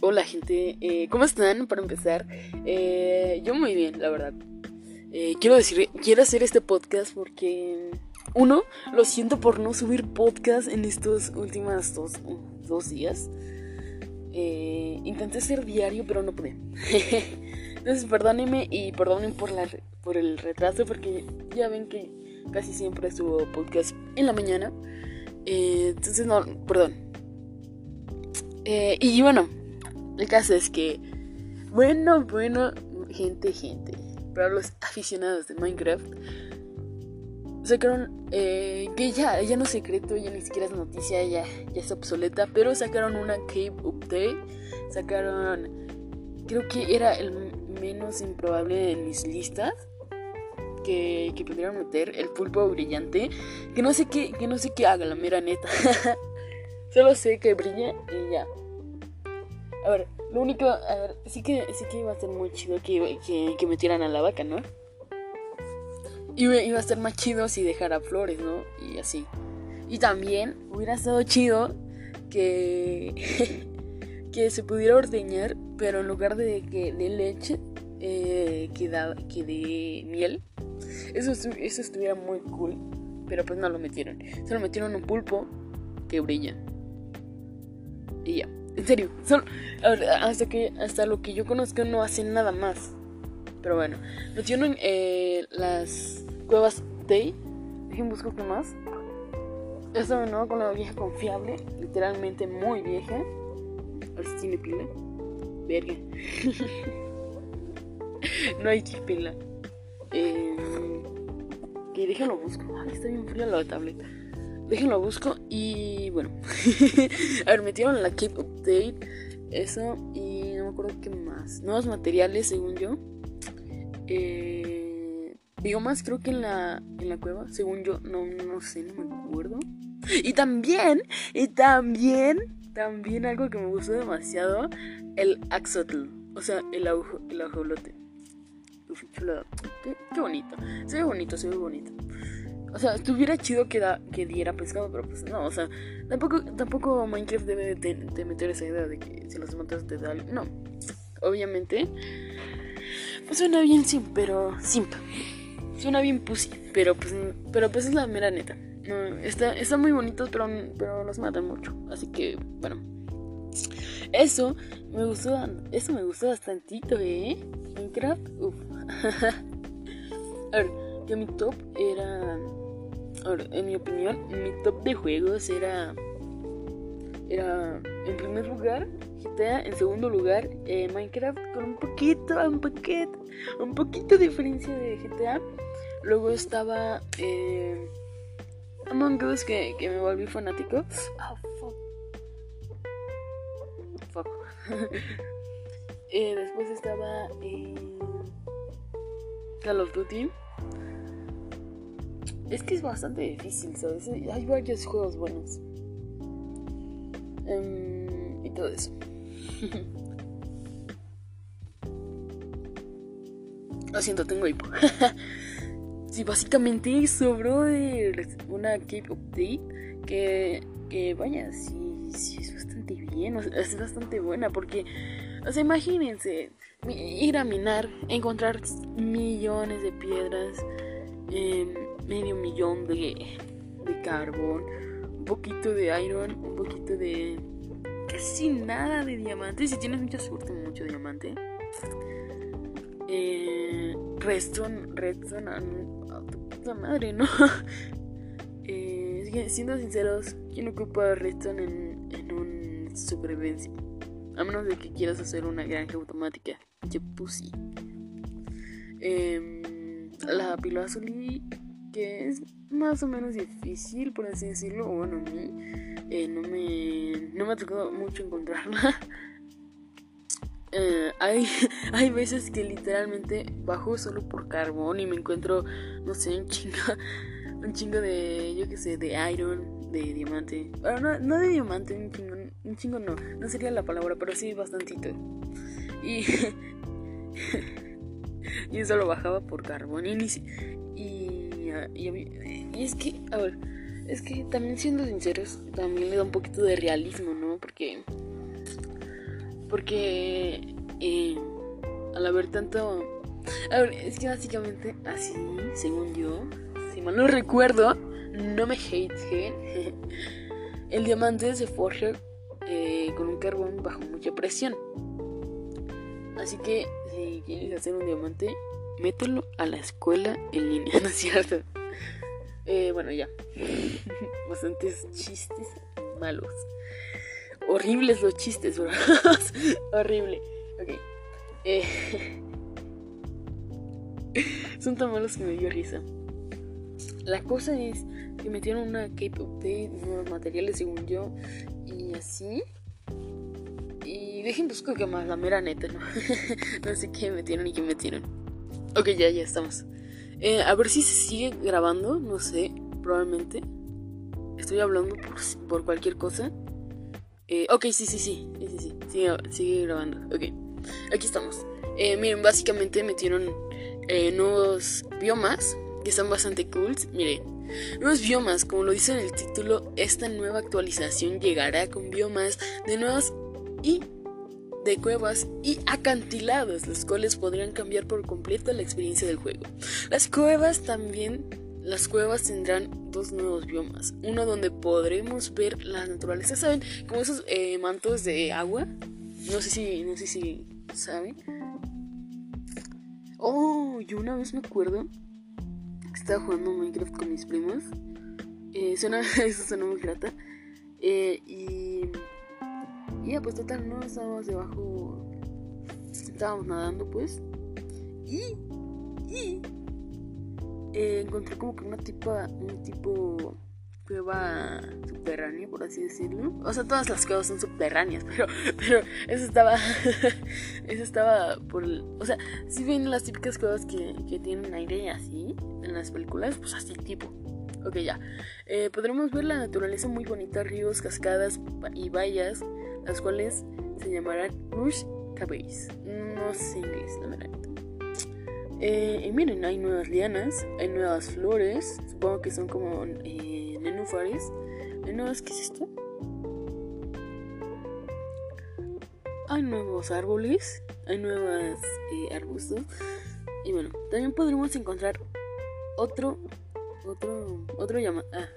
Hola gente, eh, ¿cómo están? Para empezar, eh, yo muy bien, la verdad. Eh, quiero decir, quiero hacer este podcast porque, uno, lo siento por no subir podcast en estos últimos dos, dos días. intenté ser diario, pero no pude. Entonces, perdónenme y perdonen por, la, por el retraso porque ya ven que casi siempre subo podcast en la mañana. entonces, no, perdón. y bueno, el caso es que, bueno, bueno, gente, gente, para los aficionados de Minecraft, sacaron, eh, que ya, ya no es secreto, ya ni siquiera es noticia, ya, ya es obsoleta, pero sacaron una Cave Update, sacaron, creo que era el menos improbable de mis listas. Que, que pudieron meter el pulpo brillante que no sé qué que no sé qué haga la mera neta solo sé que brilla y ya a ver, lo único, a ver, sí que, sí que iba a ser muy chido que, que, que metieran a la vaca, ¿no? Iba, iba a ser más chido si dejara flores, ¿no? Y así. Y también hubiera estado chido que, que se pudiera ordeñar, pero en lugar de, que de leche, eh, que, que de miel. Eso, eso estuviera muy cool, pero pues no lo metieron. Solo metieron un pulpo que brilla. Y ya. En serio, hasta que hasta lo que yo conozco no hacen nada más. Pero bueno, nos eh, las cuevas Day. Dejen busco qué más. Esta nuevo con la vieja confiable, literalmente muy vieja. A ver si tiene pila. Verga. no hay pila. Eh, que déjalo busco. Ay, está bien fría la tableta. Déjenlo busco y bueno. a ver, metieron la Keep Update. Eso y no me acuerdo qué más. Nuevos materiales, según yo. Eh, más creo que en la, en la cueva. Según yo, no, no sé, no me acuerdo. Y también, y también, también algo que me gustó demasiado. El Axotl. O sea, el, ajo, el ajolote. Uf, Qué, qué bonito. Se ve bonito, se ve bonito. O sea, estuviera chido que, da, que diera pescado, pero pues no, o sea, tampoco, tampoco Minecraft debe de, meter esa idea de que si los matas te da No, obviamente. Pues suena bien sim, pero simp. Suena bien pussy, pero pues, pero pues es la mera neta. No, está, está muy bonito, pero, pero los matan mucho. Así que, bueno. Eso me gustó, eso me gustó bastantito, ¿eh? Minecraft, uff. A ver, que mi top era Ahora, en mi opinión, mi top de juegos era. Era. En primer lugar, GTA. En segundo lugar, eh, Minecraft. Con un poquito, un poquito. Un poquito de diferencia de GTA. Luego estaba. Eh, Among Us, que, que me volví fanático. Oh, fuck. Fuck. eh, después estaba. Call of Duty. Es que es bastante difícil, ¿sabes? Hay varios juegos buenos. Em, y todo eso. Lo siento, tengo hipo. sí, básicamente sobró de una Cape Update que, que vaya, sí, sí, es bastante bien, es bastante buena porque, o sea, imagínense, ir a minar, encontrar millones de piedras, eh, medio millón de, de carbón, un poquito de iron, un poquito de casi nada de diamante. Si tienes mucha suerte, mucho diamante. Eh, redstone, redstone a, tu puta madre, ¿no? eh, siendo sinceros, ¿quién ocupa redstone en, en un supervivencia? A menos de que quieras hacer una granja automática. Que pussy. Eh, la pila azul que es más o menos difícil, por así decirlo. bueno, a mí eh, no, me, no me ha tocado mucho encontrarla. Eh, hay, hay veces que literalmente bajo solo por carbón y me encuentro, no sé, un chingo, un chingo de, yo qué sé, de iron, de diamante. Bueno, no, no de diamante, un chingo, un chingo no, no sería la palabra, pero sí bastantito. Y, y eso lo bajaba por carbón y, ni, y, es que, a ver, es que también siendo sinceros, también le da un poquito de realismo, ¿no? Porque, Porque eh, al haber tanto... A ver, es que básicamente así, según yo, si mal no recuerdo, no me hate, el diamante se forja eh, con un carbón bajo mucha presión. Así que si quieres hacer un diamante, mételo a la escuela en línea, ¿no es cierto? Eh, bueno, ya. Bastantes chistes malos. Horribles los chistes, bro. Horrible. Ok. Eh, son tan malos que me dio risa. La cosa es que metieron una update, nuevos materiales según yo, y así. Y dejen busco que más la mera neta, ¿no? no sé qué metieron y qué metieron. Ok, ya, ya estamos. Eh, a ver si se sigue grabando, no sé, probablemente. Estoy hablando por, por cualquier cosa. Eh, ok, sí, sí, sí, sí, sí, sí. Sigue, sigue grabando. Ok, aquí estamos. Eh, miren, básicamente metieron eh, nuevos biomas que están bastante cool. Miren, nuevos biomas, como lo dice en el título, esta nueva actualización llegará con biomas de nuevas y de cuevas y acantilados, los cuales podrían cambiar por completo la experiencia del juego. Las cuevas también, las cuevas tendrán dos nuevos biomas, uno donde podremos ver la naturaleza, ¿saben? Como esos eh, mantos de agua, no sé si, no sé si saben. Oh, yo una vez me acuerdo que estaba jugando Minecraft con mis primos. Eh, suena, eso suena muy grata. Eh, y y ya, pues total, no estábamos debajo. Estábamos nadando, pues. Y. Y. Eh, encontré como que una tipa. Un tipo. Cueva subterránea, por así decirlo. O sea, todas las cuevas son subterráneas, pero, pero eso estaba. eso estaba por. o sea, si ven las típicas cuevas que, que tienen aire así en las películas, pues así tipo. Ok, ya. Eh, podremos ver la naturaleza muy bonita, ríos, cascadas y vallas las cuales se llamarán Rush Cabays. No sé inglés, la verdad. Eh, y miren, hay nuevas lianas, hay nuevas flores, supongo que son como eh, nenúfares. ¿Hay nuevas qué es esto? Hay nuevos árboles, hay nuevos eh, arbustos. Y bueno, también podremos encontrar otro otro otro ah,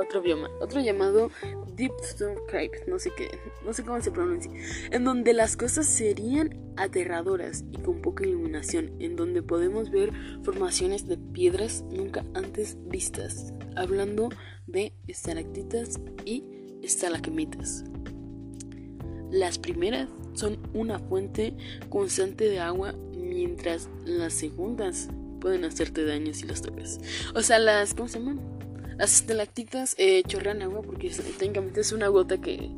otro, bioma otro llamado Deep Stone Cave no sé qué no sé cómo se pronuncia en donde las cosas serían aterradoras y con poca iluminación en donde podemos ver formaciones de piedras nunca antes vistas hablando de estalactitas y estalagmitas. Las primeras son una fuente constante de agua mientras las segundas pueden hacerte daño si las tocas. O sea, las, ¿cómo se llaman? Las estalactitas eh, chorrean agua porque técnicamente es una gota que,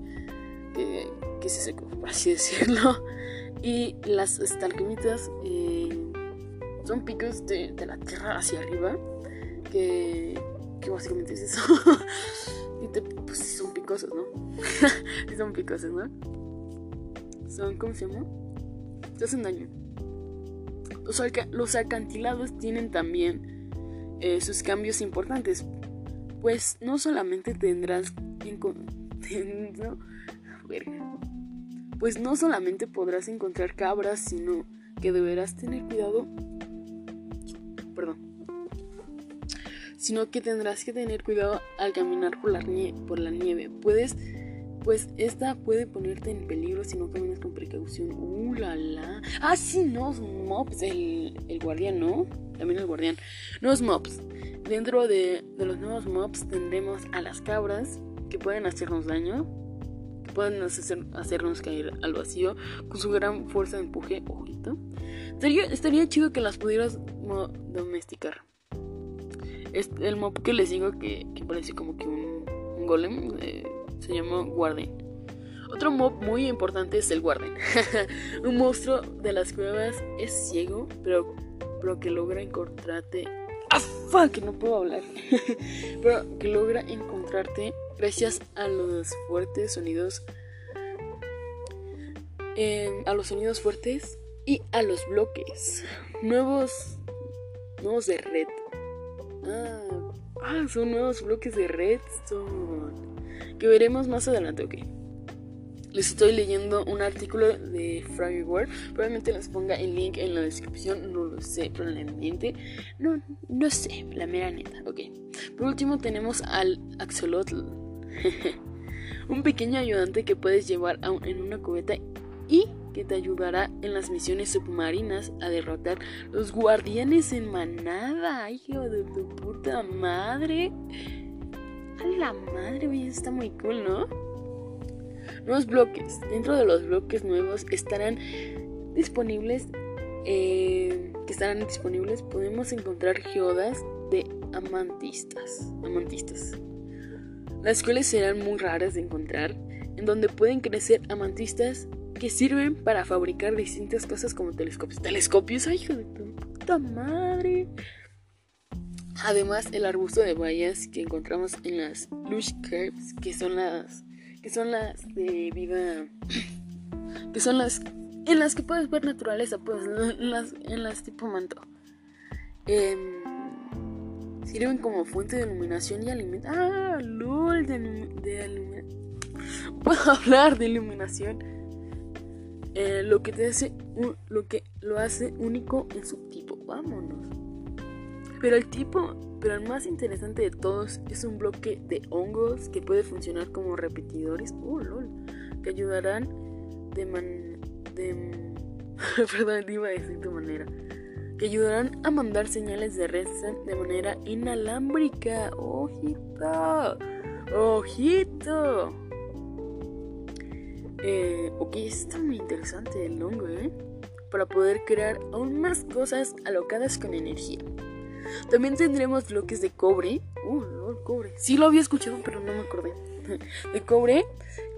que, se secó, por así decirlo. Y las estalagmitas eh, son picos de, la tierra hacia arriba, que, que básicamente es eso. y te, pues son picosos, ¿no? son picosos, ¿no? Son, ¿cómo se llama? Te hacen daño. Los, acantilados tienen también eh, sus cambios importantes, pues no solamente tendrás pues no solamente podrás encontrar cabras, sino que deberás tener cuidado, perdón, sino que tendrás que tener cuidado al caminar por la, por la nieve. Puedes pues esta puede ponerte en peligro si no caminas con precaución. Uh, la, la. Ah, sí, no, mobs, el, guardián, ¿no? También el guardián. Nuevos mobs. Dentro de, los nuevos mobs tendremos a las cabras que pueden hacernos daño, que pueden hacernos caer al vacío con su gran fuerza de empuje. Ojito. Estaría, estaría chido que las pudieras domesticar. Es el mob que les digo que, parece como que un, golem. Eh, se llama Warden. Otro mob muy importante es el Warden. un monstruo de las cuevas es ciego, pero, pero que logra encontrarte. ¡Ah, fuck! No puedo hablar. pero que logra encontrarte gracias a los fuertes sonidos. a los sonidos fuertes y a los bloques. Nuevos. Nuevos de red. Ah, ah son nuevos bloques de redstone que veremos más adelante, ok. les estoy leyendo un artículo de World. Probablemente les ponga el link en la descripción. No lo sé, probablemente. No, no sé, la mera neta. Ok. Por último tenemos al Axolotl. un pequeño ayudante que puedes llevar en una cubeta y que te ayudará en las misiones submarinas a derrotar los guardianes en manada. Hijo de tu puta madre. A la madre, güey, está muy cool, ¿no? Nuevos bloques. Dentro de los bloques nuevos estarán disponibles. Eh, que estarán disponibles. Podemos encontrar geodas de amantistas. Amantistas. Las cuales serán muy raras de encontrar. En donde pueden crecer amantistas que sirven para fabricar distintas cosas como telescopios. ¿Telescopios? ¡Ay, hijo de puta madre! Además, el arbusto de bayas que encontramos en las Lush Curves, que son las que son las de vida que son las en las que puedes ver naturaleza, pues en las, tipo manto. Em, sirven como fuente de iluminación y alimento. Ah, lol, de Puedo hablar de iluminación. Eh, lo que te hace lo que lo hace único en su tipo. Vámonos. Pero el tipo, pero el más interesante de todos es un bloque de hongos que puede funcionar como repetidores, uh, lol, que ayudarán de man, de, perdón, iba a decir de manera, que ayudarán a mandar señales de red de manera inalámbrica. Ojito, ojito. Eh, ok, está muy interesante el hongo, ¿eh? Para poder crear aún más cosas alocadas con energía. También tendremos bloques de cobre. Uh, cobre. Sí lo había escuchado, pero no me acordé. De cobre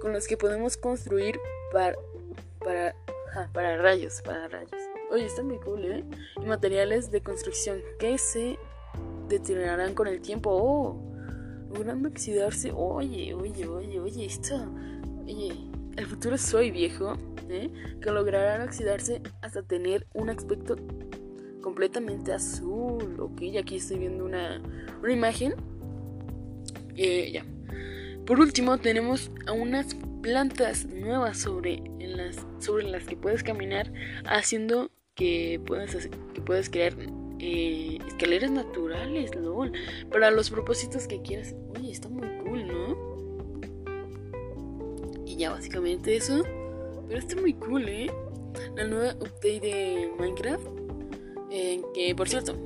con los que podemos construir para, para, para rayos, para rayos. Oye, está muy cool, ¿eh? Y materiales de construcción que se deteriorarán con el tiempo. Oh, logrando oxidarse. Oye, oye, oye, oye, esto. Oye, el futuro soy viejo, ¿eh? Que lograrán oxidarse hasta tener un aspecto completamente azul. Ok, aquí estoy viendo una, una imagen. Eh, ya. Por último, tenemos unas plantas nuevas sobre, en las, sobre las que puedes caminar, haciendo que puedas, que puedas crear eh, escaleras naturales, para los propósitos que quieras. Oye, está muy cool, ¿no? Y ya, básicamente eso. Pero está muy cool, ¿eh? La nueva update de Minecraft que por cierto,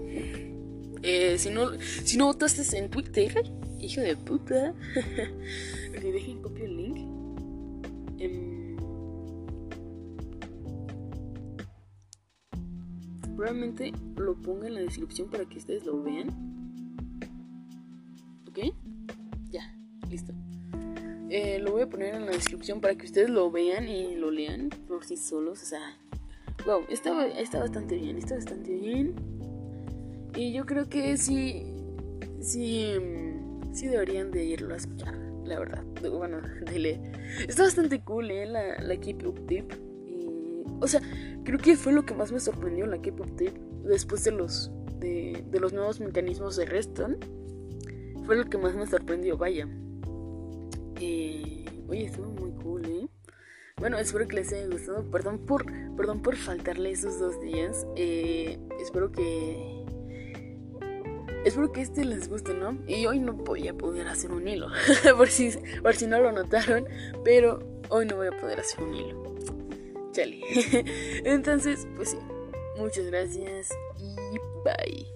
eh, si, no, si no votaste en Twitter, hijo de puta, le dejen copio el link. Em, probablemente lo ponga en la descripción para que ustedes lo vean. ¿Ok? Ya, listo. Eh, lo voy a poner en la descripción para que ustedes lo vean y lo lean por sí solos. O sea, wow, está, está bastante bien, está bastante bien. Y yo creo que sí, sí, sí deberían de irlo a escuchar, la verdad. Bueno, dile. Está bastante cool, ¿eh? La, la K-Pop Tip. Y, o sea, creo que fue lo que más me sorprendió la K-Pop Tip después de los, de, de los nuevos mecanismos de Reston. Fue lo que más me sorprendió, vaya. Eh, oye, estuvo muy. Bueno, espero que les haya gustado. Perdón por, perdón por faltarle esos dos días. Eh, espero que. Espero que este les guste, ¿no? Y hoy no voy a poder hacer un hilo. por, si, por si no lo notaron. Pero hoy no voy a poder hacer un hilo. Chale. Entonces, pues sí. Muchas gracias y bye.